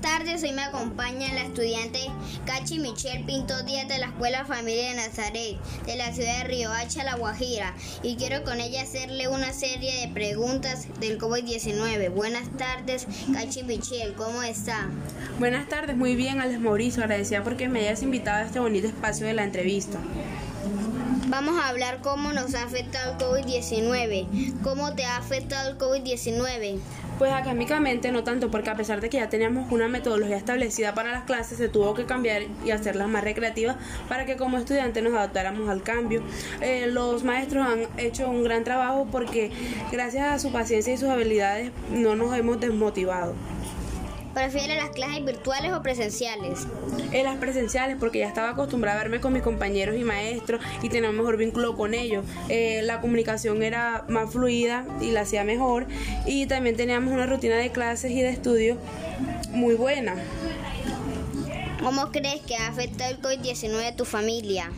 tardes, hoy me acompaña la estudiante Cachi Michelle Pinto Díaz de la Escuela Familia de Nazaret de la ciudad de Río Hacha, La Guajira y quiero con ella hacerle una serie de preguntas del COVID-19. Buenas tardes, Cachi Michelle, ¿cómo está? Buenas tardes, muy bien, Alex Mauricio, agradecida porque me hayas invitado a este bonito espacio de la entrevista. Vamos a hablar cómo nos ha afectado el COVID-19. ¿Cómo te ha afectado el COVID-19? Pues académicamente no tanto, porque a pesar de que ya teníamos una metodología establecida para las clases, se tuvo que cambiar y hacerlas más recreativas para que como estudiantes nos adaptáramos al cambio. Eh, los maestros han hecho un gran trabajo porque gracias a su paciencia y sus habilidades no nos hemos desmotivado. ¿Prefiere las clases virtuales o presenciales? En las presenciales porque ya estaba acostumbrada a verme con mis compañeros y maestros y tener un mejor vínculo con ellos. Eh, la comunicación era más fluida y la hacía mejor y también teníamos una rutina de clases y de estudio muy buena. ¿Cómo crees que ha afectado el COVID-19 a tu familia?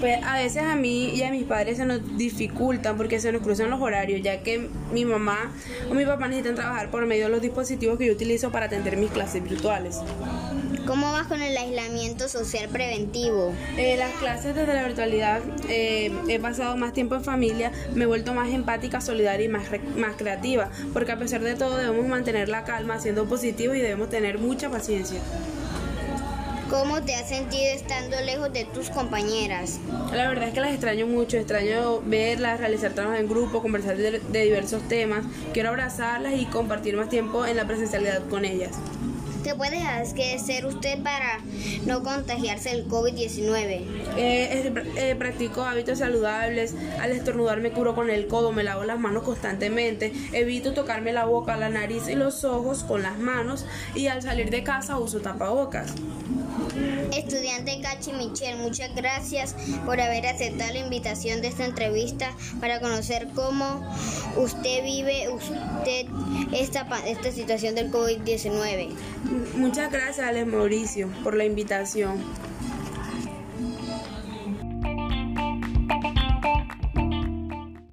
Pues a veces a mí y a mis padres se nos dificultan porque se nos cruzan los horarios, ya que mi mamá o mi papá necesitan trabajar por medio de los dispositivos que yo utilizo para atender mis clases virtuales. ¿Cómo vas con el aislamiento social preventivo? Eh, las clases desde la virtualidad eh, he pasado más tiempo en familia, me he vuelto más empática, solidaria y más, más creativa, porque a pesar de todo debemos mantener la calma, siendo positivos y debemos tener mucha paciencia. ¿Cómo te has sentido estando lejos de tus compañeras? La verdad es que las extraño mucho, extraño verlas, realizar trabajos en grupo, conversar de, diversos temas. Quiero abrazarlas y compartir más tiempo en la presencialidad con ellas. ¿Qué puede hacer usted para no contagiarse del COVID-19? Eh, eh, practico hábitos saludables. Al estornudar me curo con el codo, me lavo las manos constantemente. Evito tocarme la boca, la nariz y los ojos con las manos. Y al salir de casa uso tapabocas. Estudiante Cachi Michel, muchas gracias por haber aceptado la invitación de esta entrevista para conocer cómo usted vive usted esta, esta situación del COVID-19. Muchas gracias, Alex Mauricio, por la invitación.